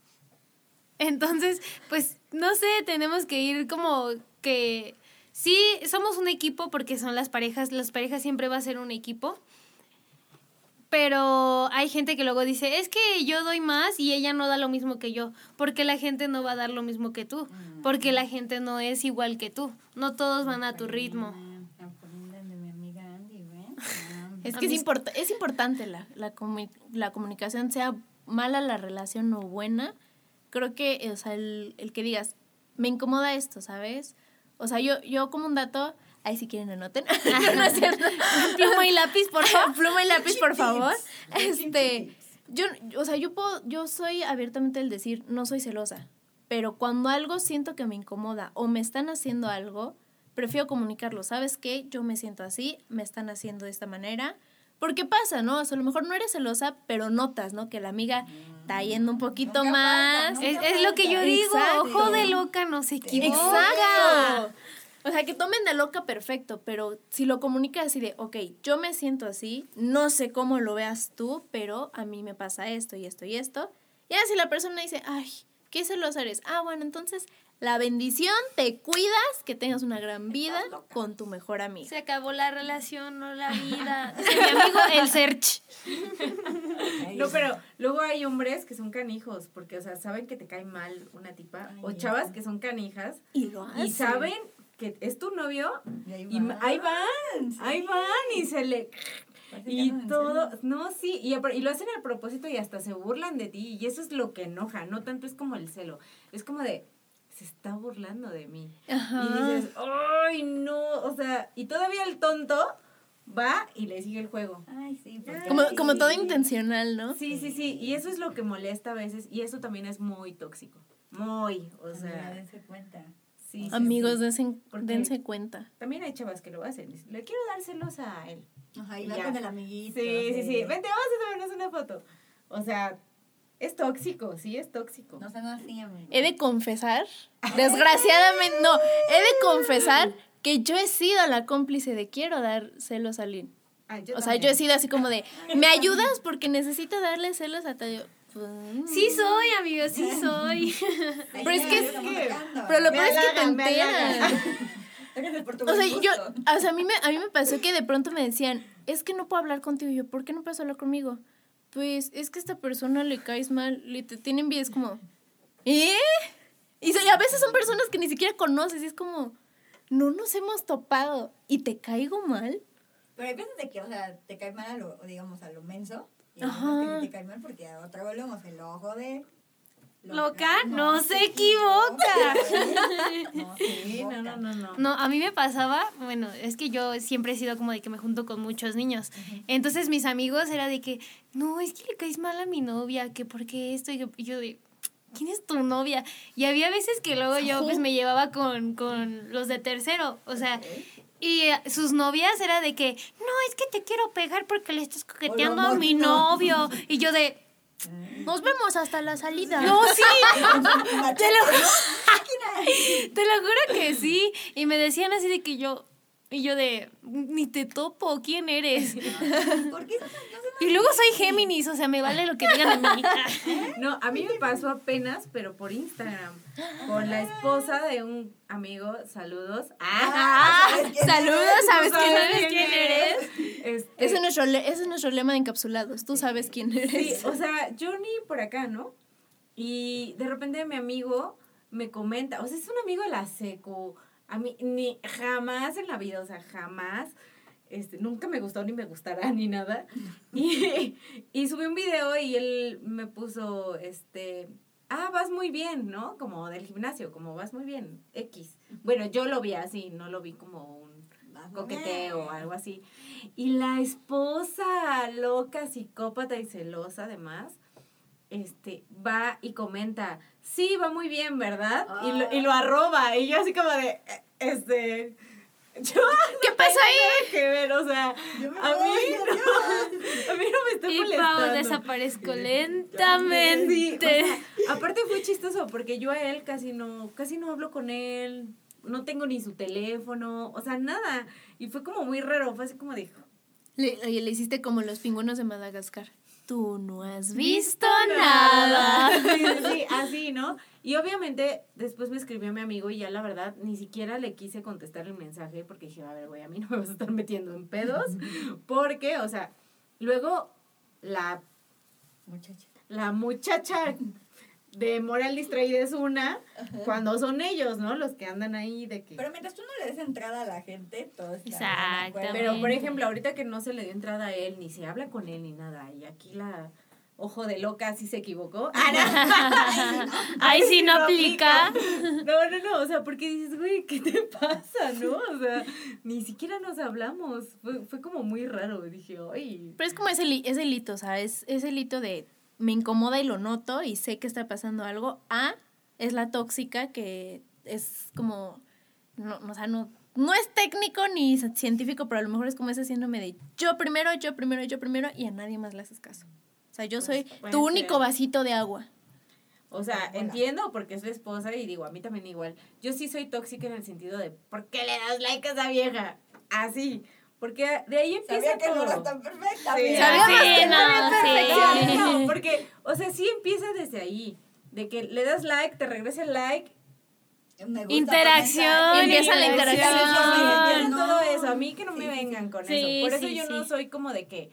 Speaker 3: Entonces, pues, no sé, tenemos que ir como que sí, somos un equipo porque son las parejas, las parejas siempre va a ser un equipo. Pero hay gente que luego dice, es que yo doy más y ella no da lo mismo que yo, porque la gente no va a dar lo mismo que tú, porque la gente no es igual que tú, no todos van a tu ritmo.
Speaker 4: Es que es, import- es importante la, la, comu- la comunicación, sea mala la relación o buena. Creo que, o sea, el, el que digas, me incomoda esto, ¿sabes? O sea, yo, yo como un dato, ahí si quieren anoten. no es cierto.
Speaker 3: Pluma y lápiz, por favor.
Speaker 4: Pluma y lápiz, por favor. Este, yo, o sea, yo puedo, yo soy abiertamente el decir, no soy celosa. Pero cuando algo siento que me incomoda o me están haciendo algo, prefiero comunicarlo. ¿Sabes qué? Yo me siento así, me están haciendo de esta manera. Porque pasa, ¿no? O sea, a lo mejor no eres celosa, pero notas, ¿no? Que la amiga está yendo un poquito
Speaker 1: Nunca
Speaker 4: más.
Speaker 1: falta,
Speaker 3: Es, lo que yo digo,
Speaker 4: Exacto.
Speaker 3: ojo de loca no se equivoca.
Speaker 4: Exacto. O sea, que tomen de loca perfecto, pero si lo comunicas así de, ok, yo me siento así, no sé cómo lo veas tú, pero a mí me pasa esto y esto y esto. Y ahora si la persona dice, ay, ¿qué celosa eres? Ah, bueno, entonces la bendición, te cuidas, que tengas una gran vida con tu mejor amiga.
Speaker 3: Se acabó la relación, no la vida. Mi amigo el search.
Speaker 2: No, pero luego hay hombres que son canijos, porque, o sea, saben que te cae mal una tipa, o chavas que son canijas,
Speaker 4: Y lo
Speaker 2: y
Speaker 4: hacen.
Speaker 2: saben que es tu novio,
Speaker 1: Y ahí
Speaker 2: y
Speaker 1: van.
Speaker 2: ahí van,
Speaker 1: Sí.
Speaker 2: ahí van, y se le... Y todo, no, sí, y, y lo hacen a propósito y hasta se burlan de ti, y eso es lo que enoja, no tanto es como el celo, es como de, se está burlando de mí.
Speaker 4: Ajá.
Speaker 2: Y dices, ¡ay, no! O sea, y todavía el tonto va y le sigue el juego.
Speaker 1: Ay, sí. porque-
Speaker 4: Como,
Speaker 1: Ay,
Speaker 4: como
Speaker 1: sí.
Speaker 4: todo intencional, ¿no?
Speaker 2: Sí, sí, sí, y eso es lo que molesta a veces, y eso también es muy tóxico. Muy, o sea,
Speaker 1: dense cuenta.
Speaker 2: sí. sí,
Speaker 4: Amigos, dense, dense cuenta.
Speaker 2: También hay chavas que lo hacen. Le quiero dar celos a él.
Speaker 1: Ajá, y
Speaker 2: Y
Speaker 1: va con el amiguito.
Speaker 2: Sí, sí, sí. Vente, vamos a tomarnos una foto. O sea, es tóxico, sí, es tóxico.
Speaker 1: No sean así, amigo.
Speaker 4: He de confesar, desgraciadamente, no, he de confesar que yo he sido la cómplice de quiero dar celos a Lynn.
Speaker 2: Yo
Speaker 4: O sea, yo he sido así como de, ¿me ayudas? Porque necesito darle celos a Tayo.
Speaker 3: Sí soy, amigo, sí soy.
Speaker 4: Pero es que es
Speaker 2: que-
Speaker 4: Pero lo peor es que te enteras. O sea, yo, o sea, a mí me, a mí me pasó que de pronto me decían, es que no puedo hablar contigo. Y yo, ¿por qué no puedes hablar conmigo? Pues es que a esta persona le caes mal, le te tiene envidia. Es como, ¿eh? Y y a veces son personas que ni siquiera conoces y es como, no nos hemos topado y te caigo mal.
Speaker 1: Pero hay veces de que, o sea, te cae mal a lo, digamos, a lo menso. Y
Speaker 4: Ajá.
Speaker 1: que te cae mal porque a otra volvemos el ojo de...
Speaker 3: Loca, no se equivoca.
Speaker 1: No se
Speaker 2: Sí, no, no, no, no.
Speaker 3: No, a mí me pasaba, bueno, es que yo siempre he sido como de que me junto con muchos niños. Entonces mis amigos era de que, no, es que le caes mal a mi novia, que por qué esto, y yo- de, ¿quién es tu novia? Y había veces que luego yo pues me llevaba con, con los de tercero, o sea, y eh, sus novias era de que, no, es que te quiero pegar porque le estás coqueteando a mi
Speaker 1: no.
Speaker 3: novio. Y yo de,
Speaker 4: Nos vemos hasta la salida.
Speaker 3: no, sí,
Speaker 1: Te lo
Speaker 3: Te lo juro que sí. Y me decían así de que yo. Y yo de. Ni te topo, ¿quién eres?
Speaker 1: ¿Por qué
Speaker 3: Y luego soy Géminis, o sea, me vale lo que digan de mí.
Speaker 2: No, a mí me pasó apenas, pero por Instagram, con la esposa de un amigo, saludos. Ah,
Speaker 1: ¿sabes quién
Speaker 4: Saludos,
Speaker 1: eres?
Speaker 4: ¿sabes quién
Speaker 3: ¿Sabes
Speaker 4: eres?
Speaker 3: quién eres?
Speaker 2: Este,
Speaker 4: Ese es, nuestro ese es nuestro lema de encapsulados. Tú sabes quién eres.
Speaker 2: Sí, o sea, yo ni por acá, ¿no? Y de repente mi amigo me comenta, o sea, es un amigo de la secu. A mí ni jamás en la vida, o sea, jamás, este, nunca me gustó ni me gustará ni nada. Y, y subí un video y él me puso, este, ah, vas muy bien, ¿no? Como del gimnasio, como vas muy bien, X. Bueno, yo lo vi así, no lo vi como un
Speaker 1: muy
Speaker 2: coqueteo o algo así. Y la esposa loca, psicópata y celosa además, este, va y comenta, sí, va muy bien, ¿verdad? Y, lo, y lo arroba. Y yo así como de, eh, este... Yo
Speaker 4: ¿Qué pasa ahí?
Speaker 2: que ver, o sea,
Speaker 1: Yo me
Speaker 2: a
Speaker 1: voy,
Speaker 2: mí
Speaker 1: yo-
Speaker 2: no, a mí no me está
Speaker 3: Y Pau
Speaker 2: molestando.
Speaker 3: desaparezco
Speaker 2: Sí,
Speaker 3: lentamente.
Speaker 2: o sea, aparte fue chistoso porque yo a él casi no, casi no hablo con él, no tengo ni su teléfono, o sea, nada. Y fue como muy raro, fue así como dijo.
Speaker 4: Le, oye, le hiciste como los pingüinos de Madagascar. Tú no has
Speaker 3: Visto nada.
Speaker 2: Sí, sí, sí, así, ¿no? Y obviamente después me escribió mi amigo y ya la verdad ni siquiera le quise contestar el mensaje porque dije, a ver, güey, a mí no me vas a estar metiendo en pedos. Porque, o sea, luego la
Speaker 1: Muchacha.
Speaker 2: la muchacha de moral distraída es una, cuando son ellos, ¿no? Los que andan ahí de que...
Speaker 1: Pero mientras tú no le des entrada a la gente, todo está bien,
Speaker 3: Exactamente.
Speaker 1: ¿de acuerdo?
Speaker 2: Pero, por ejemplo, ahorita que no se le dio entrada a él, ni se habla con él, ni nada, y aquí la ojo de loca sí se equivocó. Ah, no.
Speaker 3: Ahí sí no aplica.
Speaker 2: No, no, no, o sea, porque dices, güey, ¿qué te pasa, no? O sea, ni siquiera nos hablamos. Fue, fue como muy raro. Dije, ay.
Speaker 4: Pero es como ese, ese hito, o sea, es ese hito de me incomoda y lo noto y sé que está pasando algo. A es la tóxica que es como, no, no, o sea, no, no es técnico ni científico, pero a lo mejor es como ese síndrome de yo primero, yo primero, yo primero y a nadie más le haces caso. O sea, yo soy
Speaker 2: puede
Speaker 4: tu único
Speaker 2: ser.
Speaker 4: vasito de agua.
Speaker 2: O sea,
Speaker 1: Hola.
Speaker 2: entiendo porque es su esposa y digo, a mí también igual. Yo sí soy tóxica en el sentido de, ¿por qué le das like a esa vieja? Así. Porque de ahí empieza
Speaker 1: Sabía que no
Speaker 2: todo.
Speaker 1: eras tan perfecta.
Speaker 2: Sí.
Speaker 3: Sí,
Speaker 2: que
Speaker 3: no, sí.
Speaker 2: No, porque, o sea, sí empieza desde ahí. De que le das like, te regresa el like.
Speaker 1: Me gusta
Speaker 3: Interacción.
Speaker 1: comentar.
Speaker 4: Empieza la
Speaker 3: interacción.
Speaker 2: Empieza
Speaker 1: No.
Speaker 2: todo eso. A mí que no me
Speaker 1: Sí,
Speaker 2: vengan con
Speaker 3: Sí,
Speaker 2: eso. Por eso
Speaker 3: sí,
Speaker 2: yo no soy como de que,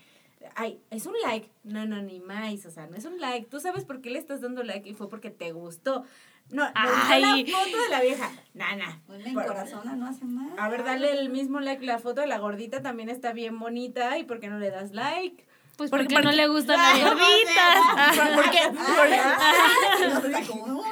Speaker 2: ay, es un like. No, no, ni más. O sea, no es un like. Tú sabes por qué le estás dando like y fue porque te gustó. No,
Speaker 3: Ay.
Speaker 2: la foto de la vieja. Nana.
Speaker 1: Encorazona no hace mal.
Speaker 2: A ver, dale el mismo like. La foto de la gordita también está bien bonita. ¿Y por qué no le das like?
Speaker 3: Pues
Speaker 4: Porque-
Speaker 3: porque, no le gustan las gorditas.
Speaker 4: Porque,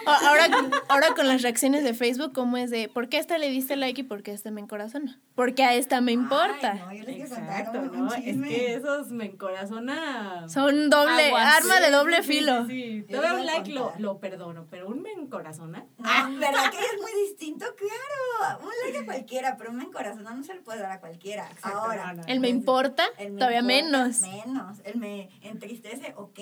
Speaker 4: ahora, ahora con las reacciones de Facebook, ¿cómo es de por qué a esta le diste like y por qué a esta me encorazona? Porque a esta me importa.
Speaker 1: Ay, no, yo les quiero contar
Speaker 2: Exacto, ¿no? Es que esos me encorazonan.
Speaker 4: Son doble,
Speaker 3: Aguas.
Speaker 4: arma de doble
Speaker 2: Sí,
Speaker 4: filo.
Speaker 2: Sí, sí. Todo un like lo, lo perdono, pero un me encorazona.
Speaker 1: No, ¿verdad que es muy distinto? Claro. Un like a cualquiera, pero un encorazona no se le puede dar a cualquiera.
Speaker 2: Exacto,
Speaker 1: Ahora.
Speaker 2: no, no.
Speaker 4: El me importa,
Speaker 1: el me
Speaker 4: todavía
Speaker 1: importa,
Speaker 4: menos.
Speaker 1: Menos. El me entristece, ok.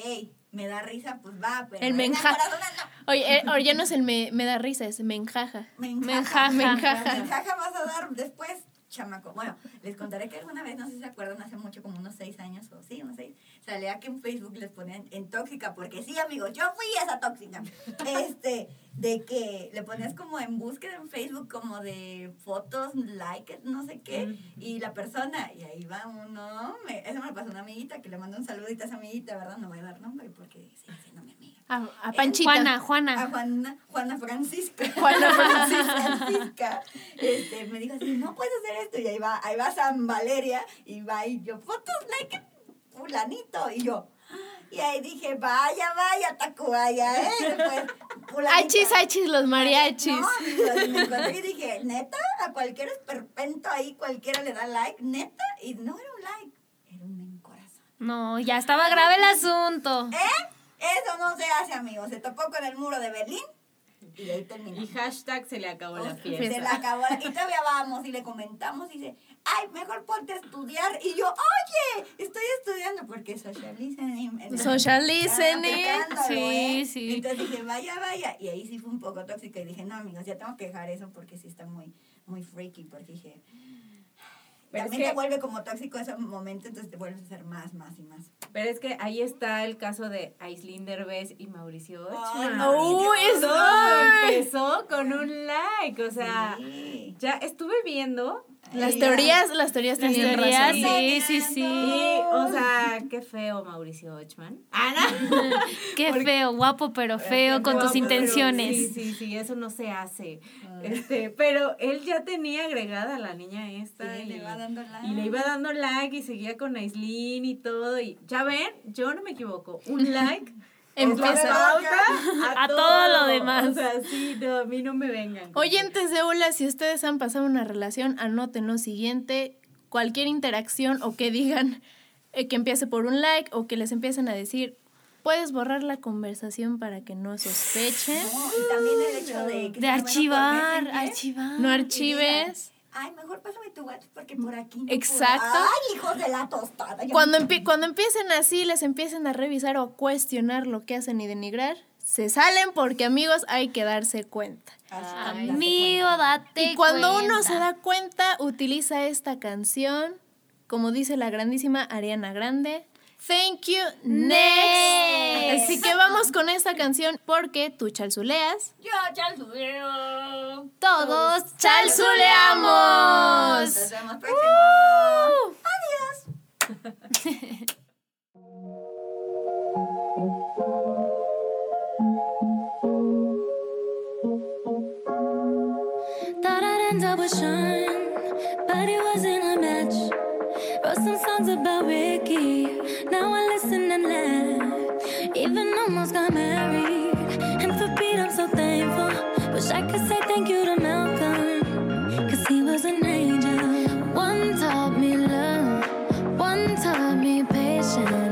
Speaker 1: Me da risa, pues va, pero.
Speaker 4: El me
Speaker 1: una
Speaker 4: enja-
Speaker 1: encorazona no.
Speaker 4: Oye, eh, ya no es el me, me da risa, es me enjaja.
Speaker 1: Me enjaja.
Speaker 4: Me enjaja.
Speaker 1: Me enjaja vas a dar después, chamaco. Bueno, les contaré que alguna vez, no sé si se acuerdan, hace mucho, como unos seis años o sí, unos seis, salía que en Facebook les ponían en tóxica, porque sí, amigos, yo fui esa tóxica. Este, de que le ponías como en búsqueda en Facebook como de fotos, likes, no sé qué, y la persona, y ahí va uno, me, eso me lo pasó una amiguita que le mandó un saludito a esa amiguita, ¿verdad? No voy a dar nombre porque sigue siendo mi amiga.
Speaker 4: A, a Panchita.
Speaker 3: Juana,
Speaker 1: a
Speaker 3: Juana.
Speaker 1: Juana, Juana Francisca.
Speaker 4: Juana
Speaker 1: Francisca. Este, me dijo así, no puedes hacer esto. Y ahí va, ahí va San Valeria y va y yo, fotos, like, fulanito. Y yo, y ahí dije, vaya, vaya, Tacubaya, ¿eh? Después, fulanita.
Speaker 4: Achis, achis, los mariachis.
Speaker 1: No, me encontré y dije, neta, a cualquier esperpento ahí cualquiera le da like, neta. Y no era un like, era un en corazón.
Speaker 3: No, ya estaba grave el asunto.
Speaker 1: ¿Eh? Eso no se hace, amigo. Se topó con el muro de Berlín y ahí terminó.
Speaker 2: Y hashtag se le acabó la
Speaker 1: Se
Speaker 2: fiesta.
Speaker 1: la acabó. Y todavía vamos y le comentamos y dice, ay, mejor ponte a estudiar. Y yo, oye, estoy estudiando porque social listening.
Speaker 4: Social listening.
Speaker 1: aplicándolo,
Speaker 3: Sí,
Speaker 1: ¿eh?
Speaker 3: sí.
Speaker 1: Entonces dije, vaya, vaya. Y ahí sí fue un poco tóxica y dije, no, amigos, ya tengo que dejar eso porque sí está muy, muy freaky. Porque dije,
Speaker 2: Pero es
Speaker 1: también
Speaker 2: que-
Speaker 1: te vuelve como tóxico ese momento, entonces te vuelves a hacer más, más y más.
Speaker 2: Pero es que ahí está el caso de Aislinn Derbez y Mauricio.
Speaker 4: Uy, es- ay.
Speaker 2: empezó con un like, o sea,
Speaker 1: Sí.
Speaker 2: ya estuve viendo
Speaker 4: Las teorías, las teorías
Speaker 3: Las
Speaker 4: tenían
Speaker 3: teorías,
Speaker 4: razón.
Speaker 3: sí, sí, sí.
Speaker 2: y, o sea, qué feo Mauricio Ochman. Ana.
Speaker 3: Qué feo, guapo, pero feo con tus
Speaker 2: Guapo,
Speaker 3: intenciones.
Speaker 2: Sí, sí, sí, eso no se hace. Este, pero él ya tenía agregada a la niña esta
Speaker 1: Sí,
Speaker 2: y,
Speaker 1: le va dando like.
Speaker 2: y le iba dando like y seguía con Aislinn y todo y ya ven, yo no me equivoco, un like
Speaker 4: Empieza.
Speaker 2: la pauta
Speaker 3: A todo lo demás.
Speaker 2: O sea, sí, no, a mí no me vengan.
Speaker 4: Oyentes de ULA, si ustedes han pasado una relación, anoten lo siguiente. Cualquier interacción o que digan eh, que empiece por un like o que les empiecen a decir, puedes borrar la conversación para que no sospechen.
Speaker 1: No, y también el hecho de... que
Speaker 3: De archivar,
Speaker 1: Messenger.
Speaker 3: archivar.
Speaker 4: No archives.
Speaker 1: Ay, mejor pásame tu WhatsApp porque por aquí no
Speaker 4: Exacto.
Speaker 1: puedo. Ay, hijos de la tostada.
Speaker 4: Cuando, empie- cuando empiecen así, les empiecen a revisar o cuestionar lo que hacen y denigrar, se salen porque amigos hay que darse cuenta.
Speaker 3: Amigo, date
Speaker 4: Y cuando uno se da cuenta, utiliza esta canción, como dice la grandísima Ariana Grande. Thank you, next.
Speaker 3: Next.
Speaker 4: Así que vamos con esta canción porque tú chalzuleas.
Speaker 1: Yo chalzuleo.
Speaker 3: Todos
Speaker 1: Nos
Speaker 3: chalzuleamos.
Speaker 1: vemos próximo. Adiós.
Speaker 6: Thought I'd end up with Sean, but it wasn't a match. Wrote some songs about Ricky, almost got married, and for Pete I'm so thankful. Wish I could say thank you to Malcolm, mm. cause he was an angel. One taught me love, one taught me patience,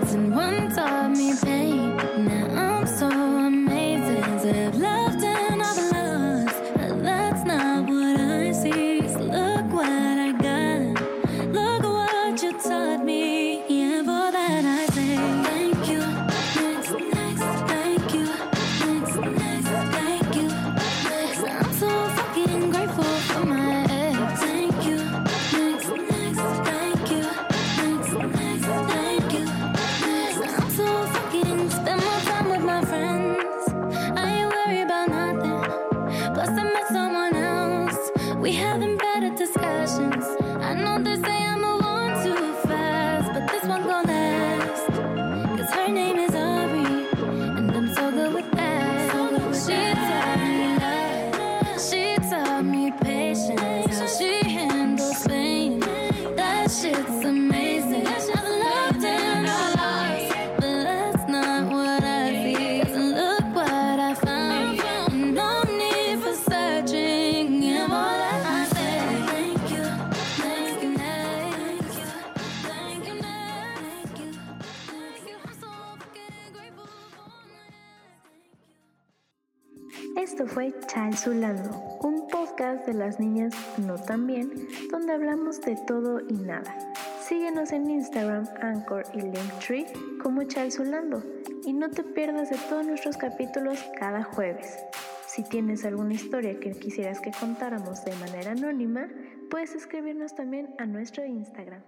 Speaker 7: y nada. Síguenos en Instagram, Anchor y Linktree como Chalzulando y no te pierdas de todos nuestros capítulos cada jueves. Si tienes alguna historia que quisieras que contáramos de manera anónima, puedes escribirnos también a nuestro Instagram.